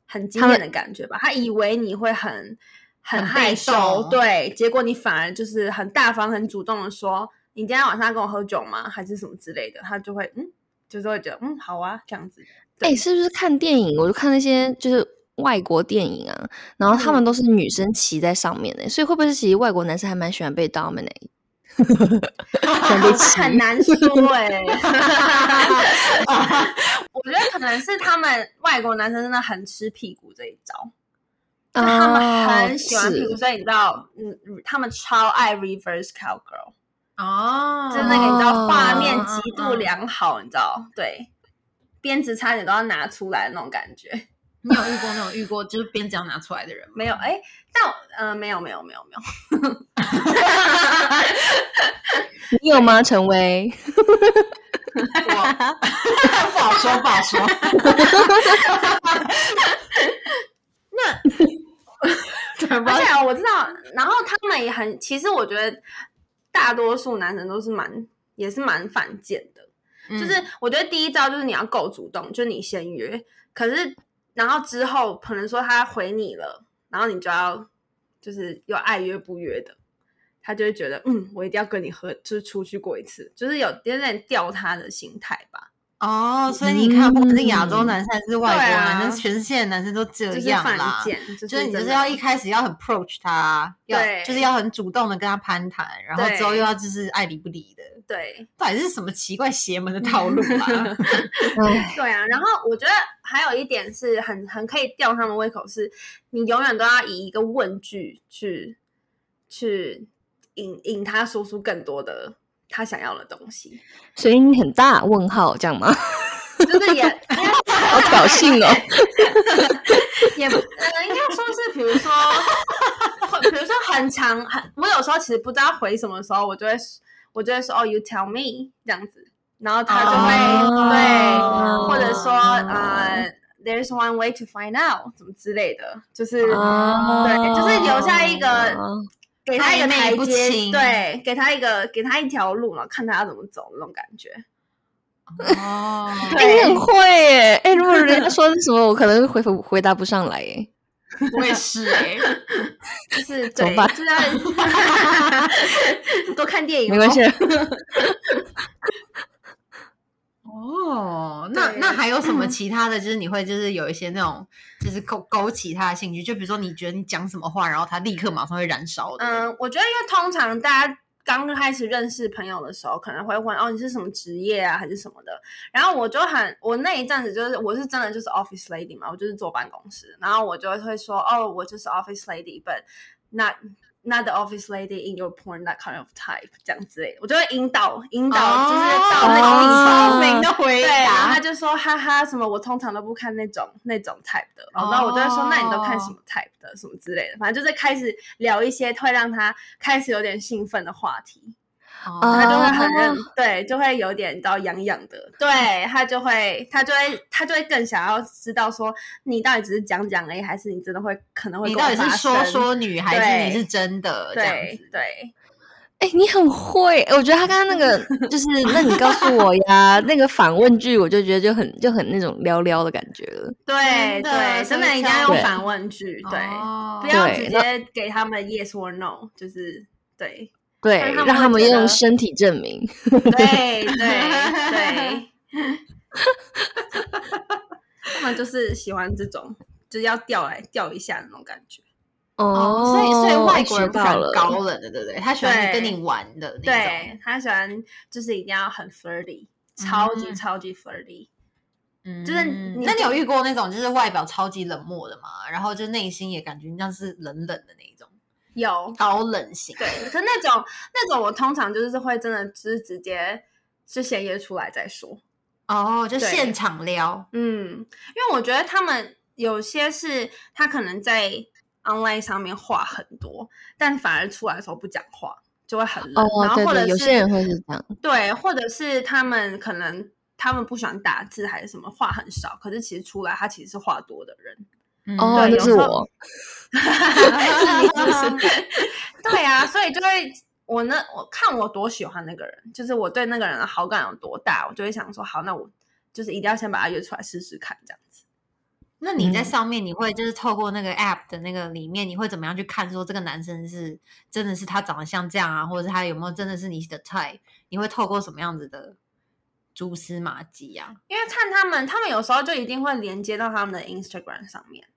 很惊艳的感觉吧，他以为你会很很害羞，动对，结果你反而就是很大方、很主动的说，你今天晚上要跟我喝酒吗？还是什么之类的，他就会嗯，就是会觉得嗯好啊这样子。哎、对是不是看电影？我就看那些就是外国电影啊，然后他们嗯都是女生骑在上面的、所以会不会是其实外国男生还蛮喜欢被 dominate？(laughs) 很难说 (laughs) 哎、(laughs) 我觉得可能是他们外国男生真的很吃屁股这一招。就他们很喜欢屁股，哦是所以你知道，嗯，他们超爱 reverse cowgirl，哦，就是那个你知道画面嗯极度良好，你知道，对，鞭子差点都要拿出来的那种感觉。你有遇过那种遇过就是鞭子要拿出来的人吗？没有，哎，但我呃，没有，没有，没有，没有，(laughs) 你有吗？陈威？我 (laughs) 不好说，不好说。(laughs) 那 (laughs) 而且我知道，然后他们也很，其实我觉得大多数男生都是蛮，也是蛮犯贱的。嗯就是我觉得第一招就是你要够主动，就是你先约，可是然后之后可能说他回你了，然后你就要就是有爱约不约的，他就会觉得嗯，我一定要跟你喝，就是出去过一次，就是有点点吊他的心态吧，哦，所以你看，不管是亚洲嗯男生还是外国男生，全世界的男生都这样啦。贱，就就是你就是要一开始要很 approach 他，要对就是要很主动的跟他攀谈，然后之后又要就是爱理不理的，对到底是什么奇怪邪门的套路啊？(laughs) 哎，(laughs) 对啊。然后我觉得还有一点是很很可以吊他们胃口，是你永远都要以一个问句去去引引他说出更多的他想要的东西。所以你很大问号这样吗？就是也好挑衅哦！(laughs) 也呃，应该说是，比如说，(laughs) 比如说很长很，我有时候其实不知道回什么时候，我就会我就会说哦，you tell me 这样子，然后他就会、哦对，或者说呃，there's one way to find out 怎么之类的，就是、哦对，就是留下一个。给他一个台阶，对，给他一个给他一条路，嘛看他要怎么走那种感觉。(laughs) 哦，哎、你很会耶！哎、如果人家 (laughs) 说是什么，我可能回回答不上来耶。我也是哎，(laughs) 就是对，怎么办就是要多看电影，没关系。，哦，那那还有什么其他的？就是你会就是有一些那种就是勾勾起他的兴趣，就比如说你觉得你讲什么话，然后他立刻马上会燃烧的。嗯，我觉得因为通常大家刚开始认识朋友的时候，可能会问哦你是什么职业啊，还是什么的。然后我就很，我那一阵子就是我是真的就是 office lady 嘛，我就是坐办公室，然后我就会说哦我就是 office lady，but not not the office lady in your porn that kind of type 这样之类的，我就会引导引导，就是到那个地哦方。聪明的回对，然后答他。就说哈哈什么，我通常都不看那种那种 type 的，然后我就会说，那你都看什么 type 的，什么之类的，反正就是开始聊一些会让他开始有点兴奋的话题。哦他就会很认哦，对，就会有点到痒痒的，对他就会，他就会，他就会更想要知道说，你到底只是讲讲而已，还是你真的会可能会你到底是跟我说说女，还是你是真的这样子？对对，哎、你很会，我觉得他刚刚那个 (laughs) 就是，那你告诉我呀，那个反问句，我就觉得就很就很那种撩撩的感觉了。对对，真的所以一定要用反问句，对，哦不要直接给他们 yes or no，就是对对，让他们用身体证明。对对对，(laughs) 他们就是喜欢这种，就是要吊来吊一下那种感觉。哦，所以所以外国人不喜欢。高冷的，对不对？他喜欢跟你玩的那种。对他喜欢就是一定要很 flirty，超级嗯超级 flirty。嗯，就是你那你有遇过那种就是外表超级冷漠的吗？然后就内心也感觉像是冷冷的那一种有高冷型？对，可那种那种我通常就是会真的就是直接就先约出来再说。哦，就现场撩。嗯，因为我觉得他们有些是他可能在 online 上面话很多，但反而出来的时候不讲话，就会很冷。哦，然后或者是有些人会是这样。对，或者是他们可能他们不喜欢打字还是什么，话很少，可是其实出来他其实是话多的人。嗯哦，那是我。(laughs) 对啊，所以就会我呢我看我多喜欢那个人，就是我对那个人的好感有多大，我就会想说，好，那我就是一定要先把他约出来试试看，这样子。那你在嗯上面，你会就是透过那个 app 的那个里面，你会怎么样去看说这个男生是真的是他长得像这样啊，或者是他有没有真的是你的 type？你会透过什么样子的蛛丝马迹啊？因为看他们，他们有时候就一定会连接到他们的 Instagram 上面，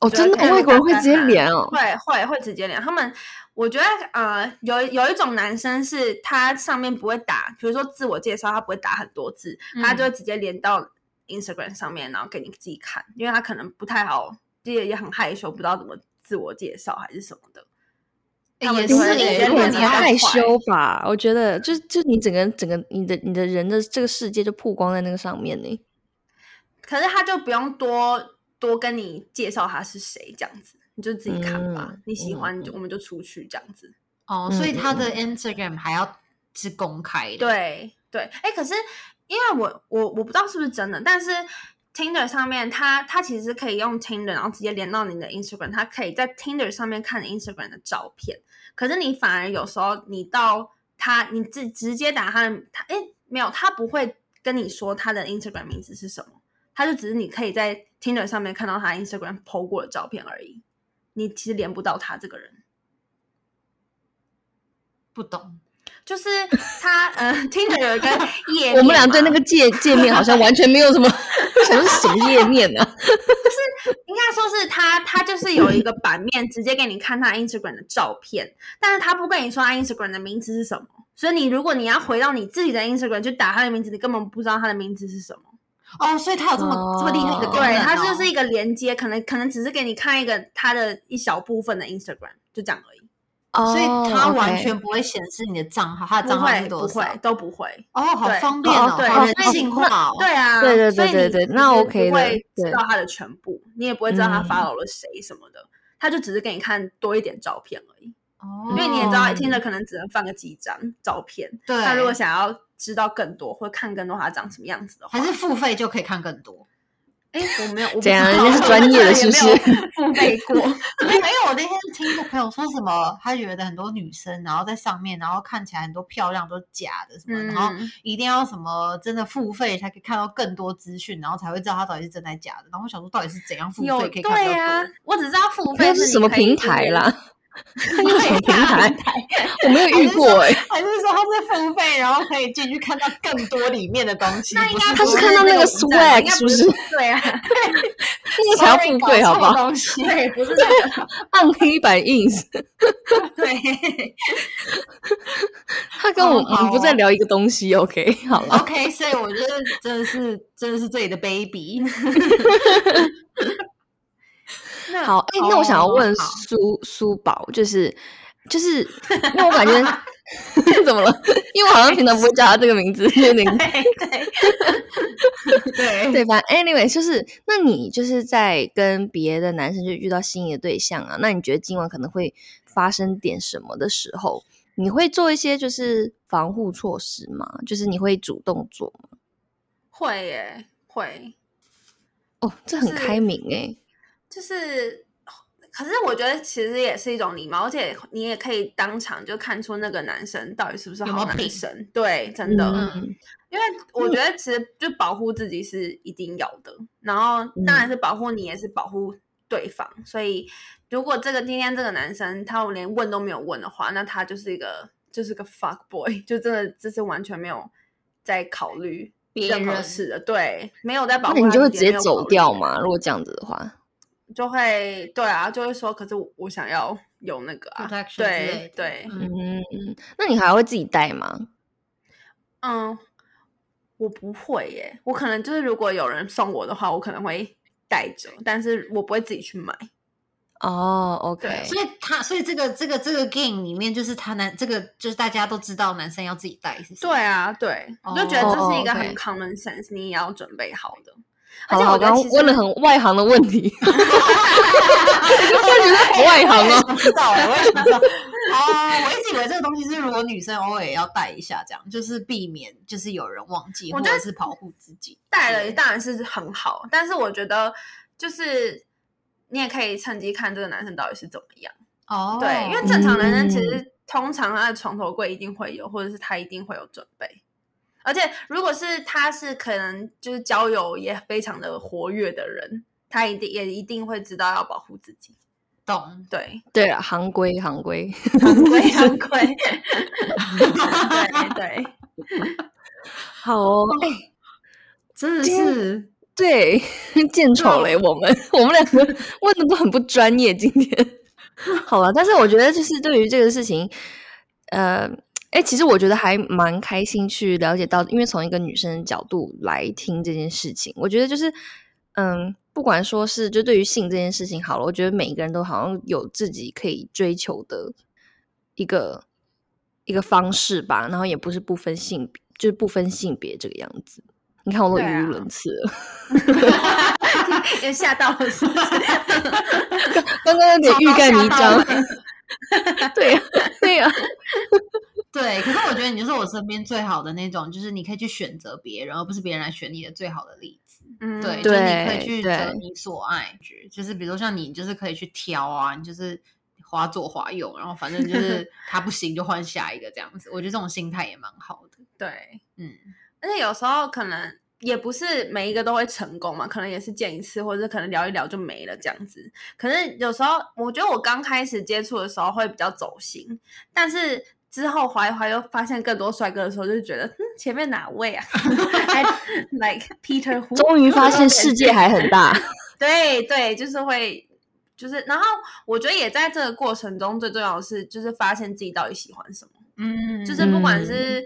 哦，真的，外国人会直接连哦。会会会直接连。他们我觉得呃，有有一种男生是他上面不会打，比如说自我介绍，他不会打很多字，他就会直接连到 Instagram 上面，然后给你自己看，因为他可能不太好，也也很害羞，不知道怎么自我介绍还是什么的。也是耶有接连得点太害羞吧？我觉得，就就你整个整个你的你的人的这个世界就曝光在那个上面呢。可是他就不用多多跟你介绍他是谁，这样子你就自己看吧。嗯你喜欢就我们就出去这样子。哦，所以嗯他的 Instagram 还要是公开的。，对对，哎，可是因为我我我不知道是不是真的，但是 Tinder 上面它它其实可以用 Tinder，然后直接连到你的 Instagram，它可以在 Tinder 上面看你 Instagram 的照片。可是你反而有时候你到他你直直接打他的他哎没有，他不会跟你说他的 Instagram 名字是什么，他就只是你可以在 Tinder 上面看到他 Instagram PO 过的照片而已。你其实连不到他这个人。不懂。就是他，呃，Tinder 有一个页面，我们俩对那个界界面好像完全没有什么，想说是什么页面呢、(laughs) 应该说是他，他就是有一个版面，直接给你看他 Instagram 的照片，但是他不跟你说他 Instagram 的名字是什么，所以你如果你要回到你自己的 Instagram 去打他的名字，你根本不知道他的名字是什么。哦，所以他有这么、这么厉害的哦功能、对，哦，他就是一个连接，可能可能只是给你看一个他的一小部分的 Instagram，就这样而已，哦，所以他完全不会显示你的账号，他的账号是多少会？都不会。哦，好方便哦，对好人性化哦。对啊，对对对所以你对对那其实 OK 的不会知道他的全部，你也不会知道他嗯 follow 了谁什么的，他就只是给你看多一点照片而已。哦因为你也知道，听着可能只能放个几张照片。对他如果想要知道更多，或看更多他长什么样子的话，还是付费就可以看更多。哎，我没有，我样知道人家是专业的是不是付费过？(laughs) 没有，我那天听一个朋友说什么，他觉得很多女生，然后在上面，然后看起来很多漂亮都是假的什么，然后嗯，一定要什么真的付费才可以看到更多资讯，然后才会知道他到底是真还是假的。然后我想说，到底是怎样付费可以看比较对呀多？，我只知道付费那是什么平台就是啦？(laughs) 那是什么平台？我没有遇过哎、还是说他是付费，然后可以进去看到更多里面的东西？那应该他不是看到那个 swag 是不是对啊，那个才要付费好不好？东西对，不是那个，(laughs) 按黑版 ins，对，他跟我哦我们不再聊一个东西，OK，(laughs) 好了。OK，所以我觉得真的是真的是这里的 baby。那好，哎、那我想要问苏苏宝，就是就是，因为我感觉 (laughs) (laughs) 怎么了？因为我好像平常不会叫他这个名字，有点对 (laughs) 对对对吧？Anyway，就是那你就是在跟别的男生就遇到心仪的对象啊，那你觉得今晚可能会发生点什么的时候，你会做一些就是防护措施吗？就是你会主动做吗？会耶，会，哦，这很开明哎、就是，可是我觉得其实也是一种礼貌，而且你也可以当场就看出那个男生到底是不是好男生。对，真的，嗯因为我觉得其实就保护自己是一定要的，然后当然是保护你，也是保护对方。所以如果这个今天这个男生他连问都没有问的话，那他就是一个就是个 fuck boy，就真的就是完全没有在考虑别任何人事的，对，没有在保护那你就会直接走掉嘛？如果这样子的话，就会对啊，就会说，可是我我想要有那个啊对对，嗯。嗯，那你还会自己带吗？嗯，我不会耶，我可能就是如果有人送我的话，我可能会带着，但是我不会自己去买。哦，OK，所以他，所以这个这个这个 game 里面，就是他男这个就是大家都知道男生要自己带，是对啊，对，我就觉得这是一个哦很 common sense，你也要准备好的。好了，刚刚问了很外行的问题，我觉得好外行哦。不知道哎、我也不知道。哦，我一直以为这个东西是如果女生偶尔也要带一下，这样就是避免就是有人忘记，或者是保护自己。带了当然是很好，但是我觉得就是你也可以趁机看这个男生到底是怎么样。哦，对，因为正常男生其嗯实通常他的床头柜一定会有，或者是他一定会有准备。而且如果是他是可能就是交友也非常的活跃的人，他一定也一定会知道要保护自己。懂。对，对了，行规行规，行规行规。(laughs) 对对，(laughs) 好哦，哎真的是对，(laughs) 见丑嘞，我们我们两个问的都很不专业，今天。好了，但是我觉得就是对于这个事情，呃，哎，其实我觉得还蛮开心去了解到，因为从一个女生的角度来听这件事情，我觉得就是，嗯，不管说是就对于性这件事情好了，我觉得每一个人都好像有自己可以追求的一个一个方式吧，然后也不是不分性别，就是不分性别这个样子。你看我都语无伦次了。也吓到了是不是？(laughs) 刚刚有点欲盖弥彰 (laughs) 对呀、对呀、对，可是我觉得你就是我身边最好的那种，就是你可以去选择别人，而不是别人来选你的最好的例子。嗯，对，就是你可以去对择你所爱，就是比如说像你，就是可以去挑啊，你就是划左划右，然后反正就是 (laughs) 他不行就换下一个这样子。我觉得这种心态也蛮好的。对。嗯，而且有时候可能也不是每一个都会成功嘛，可能也是见一次，或者是可能聊一聊就没了这样子。可是有时候，我觉得我刚开始接触的时候会比较走心，但是之后滑一滑又发现更多帅哥的时候，就觉得嗯，前面哪位啊 (laughs) 还？like Peter 终于发现世界还很大。(laughs) 对对，就是会。就是，然后我觉得也在这个过程中，最重要的是就是发现自己到底喜欢什么。嗯，就是不管是、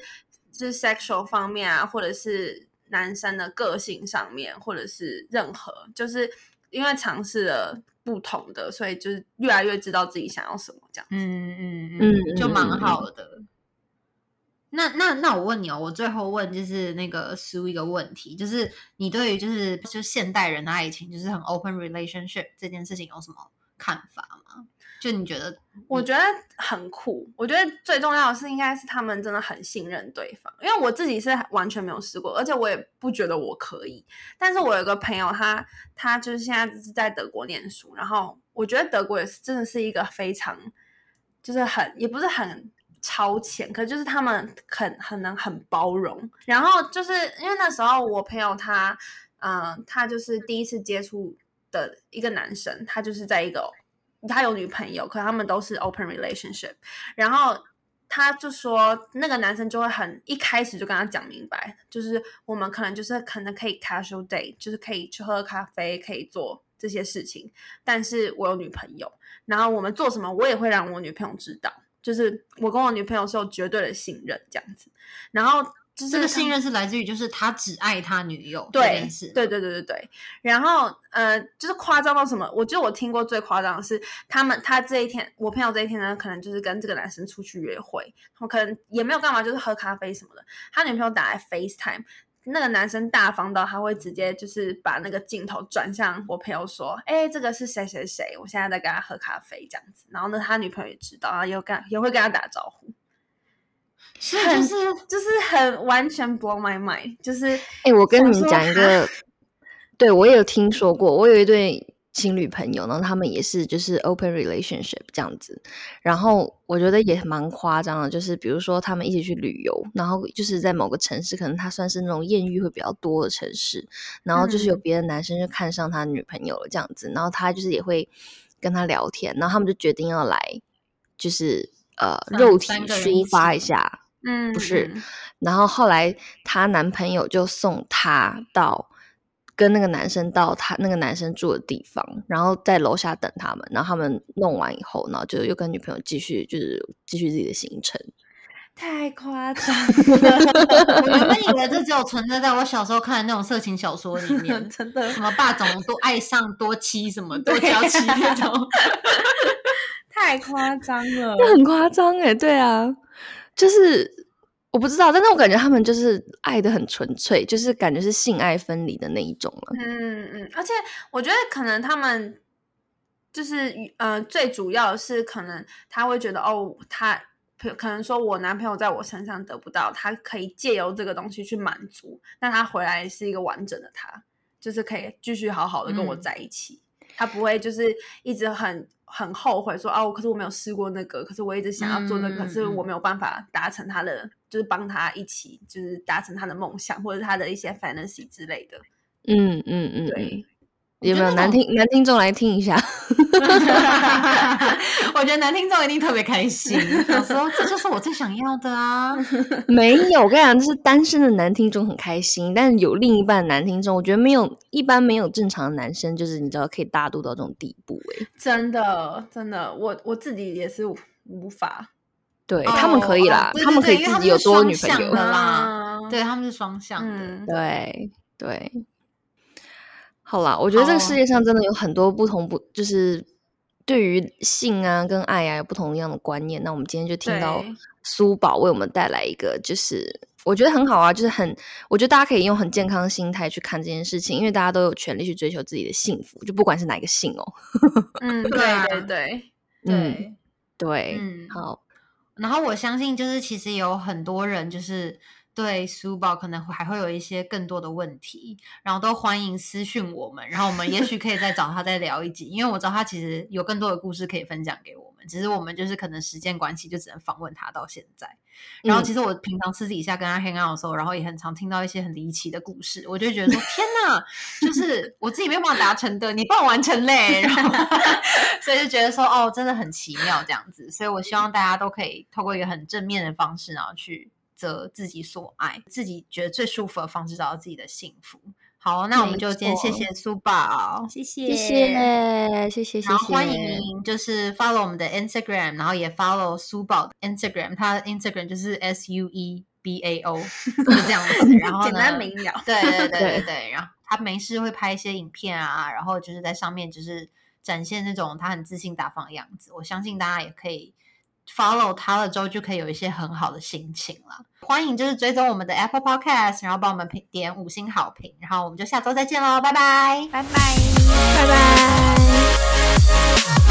就是 sexual 方面啊，或者是男生的个性上面，或者是任何，就是因为尝试了不同的，所以就是越来越知道自己想要什么这样。子嗯嗯嗯，就蛮好的。那那那我问你哦，我最后问就是那个苏一个问题，就是你对于就是就现代人的爱情，就是很 open relationship 这件事情有什么看法吗？就你觉得，我觉得很酷。我觉得最重要的是，应该是他们真的很信任对方。因为我自己是完全没有试过，而且我也不觉得我可以。但是我有一个朋友他，他就是现在是在德国念书，然后我觉得德国也是真的是一个非常，就是很也不是很超前，可就是他们很很能很包容。然后就是因为那时候我朋友他，嗯、他就是第一次接触的一个男生，他就是在一个他有女朋友，可他们都是 open relationship，然后。他就说，那个男生就会很一开始就跟他讲明白，就是我们可能就是可能可以 casual date，就是可以去喝咖啡，可以做这些事情。但是我有女朋友，然后我们做什么，我也会让我女朋友知道，就是我跟我女朋友是有绝对的信任这样子。然后就是这个信任是来自于就是他只爱他女友这对件事，对对对对对。然后呃，就是夸张到什么？我觉得我听过最夸张的是，他们他这一天，我朋友这一天呢，可能就是跟这个男生出去约会，我可能也没有干嘛，就是喝咖啡什么的。他女朋友打来 FaceTime。那个男生大方到他会直接就是把那个镜头转向我朋友说：“哎、这个是谁谁谁，我现在在跟他喝咖啡这样子。”然后呢，他女朋友也知道，然后也有跟也会跟他打招呼。是很就是就是很完全 blow my mind，就是哎、我跟你们讲一个，(laughs) 对我也有听说过，我有一对情侣朋友，然后他们也是就是 open relationship 这样子，然后我觉得也蛮夸张的，就是比如说他们一起去旅游，然后就是在某个城市，可能他算是那种艳遇会比较多的城市，然后就是有嗯。别的男生就看上他女朋友了这样子，然后他就是也会跟他聊天，然后他们就决定要来，就是呃肉体抒发一下，嗯，不是嗯然后后来她男朋友就送她到跟那个男生到他那个男生住的地方，然后在楼下等他们。然后他们弄完以后，然后就又跟女朋友继续就是继续自己的行程。太夸张了我原本以为这只有存在在我小时候看的那种色情小说里，面，(laughs) 真的什么霸总多爱上多妻什么 (laughs) 多娇妻那种。(laughs) 太夸张了。这很夸张哎，对啊，就是我不知道，但是我感觉他们就是爱的很纯粹，就是感觉是性爱分离的那一种了。嗯嗯，而且我觉得可能他们就是呃，最主要的是可能他会觉得哦，他可能说我男朋友在我身上得不到，他可以借由这个东西去满足，那他回来是一个完整的他，就是可以继续好好的跟我嗯在一起，他不会就是一直很。很后悔说哦，可是我没有试过那个，可是我一直想要做那个，可是我没有办法达成他的，就是帮他一起，就是达成他的梦想或者他的一些 fantasy 之类的。嗯嗯嗯，对。嗯，有没有男听男听众来听一下？(laughs) 我觉得男听众一定特别开心，想说这就是我最想要的啊！(laughs) 没有，我跟你讲，就是单身的男听众很开心，但是有另一半的男听众，我觉得没有一般没有正常的男生，就是你知道可以大度到这种地步哎、真的，真的，我我自己也是无无法。对、哦他们可以啦，哦对他们可以自己有多女朋友。啦啊对，他们是双向的。嗯，对对，好啦，我觉得这个世界上真的有很多不同不，就是对于性啊跟爱啊有不同样的观念。那我们今天就听到对苏宝为我们带来一个，就是我觉得很好啊，就是很，我觉得大家可以用很健康的心态去看这件事情，因为大家都有权利去追求自己的幸福，就不管是哪个性哦。(laughs) 嗯，对对对，对，对，嗯好，然后我相信，就是其实有很多人就是对苏宝可能会还会有一些更多的问题，然后都欢迎私讯我们，然后我们也许可以再找他再聊一集，因为我知道他其实有更多的故事可以分享给我们，只是我们就是可能时间关系就只能访问他到现在。然后嗯其实我平常私底下跟他 hang out 的时候，然后也很常听到一些很离奇的故事，我就会觉得说天哪，就是我自己没有办法达成的，你帮我完成嘞，然 (laughs) 后所以就觉得说哦，真的很奇妙这样子，所以我希望大家都可以透过一个很正面的方式，然后去择自己所爱，自己觉得最舒服的方式找到自己的幸福。好，那我们就今天谢错谢苏宝，谢谢谢谢，谢谢，谢然后欢谢迎就是 follow 我们的 Instagram，然后也 follow 苏宝的 Instagram，他的 Instagram 就是 S U E B A O，就这样子。然后简单明了。对对对对对对，然后他没事会拍一些影片啊，然后就是在上面就是展现那种他很自信大方的样子。我相信大家也可以 follow 他了之后，就可以有一些很好的心情了。欢迎就是追踪我们的 Apple Podcast，然后帮我们评点五星好评，然后我们就下周再见喽，拜拜。拜拜。拜拜。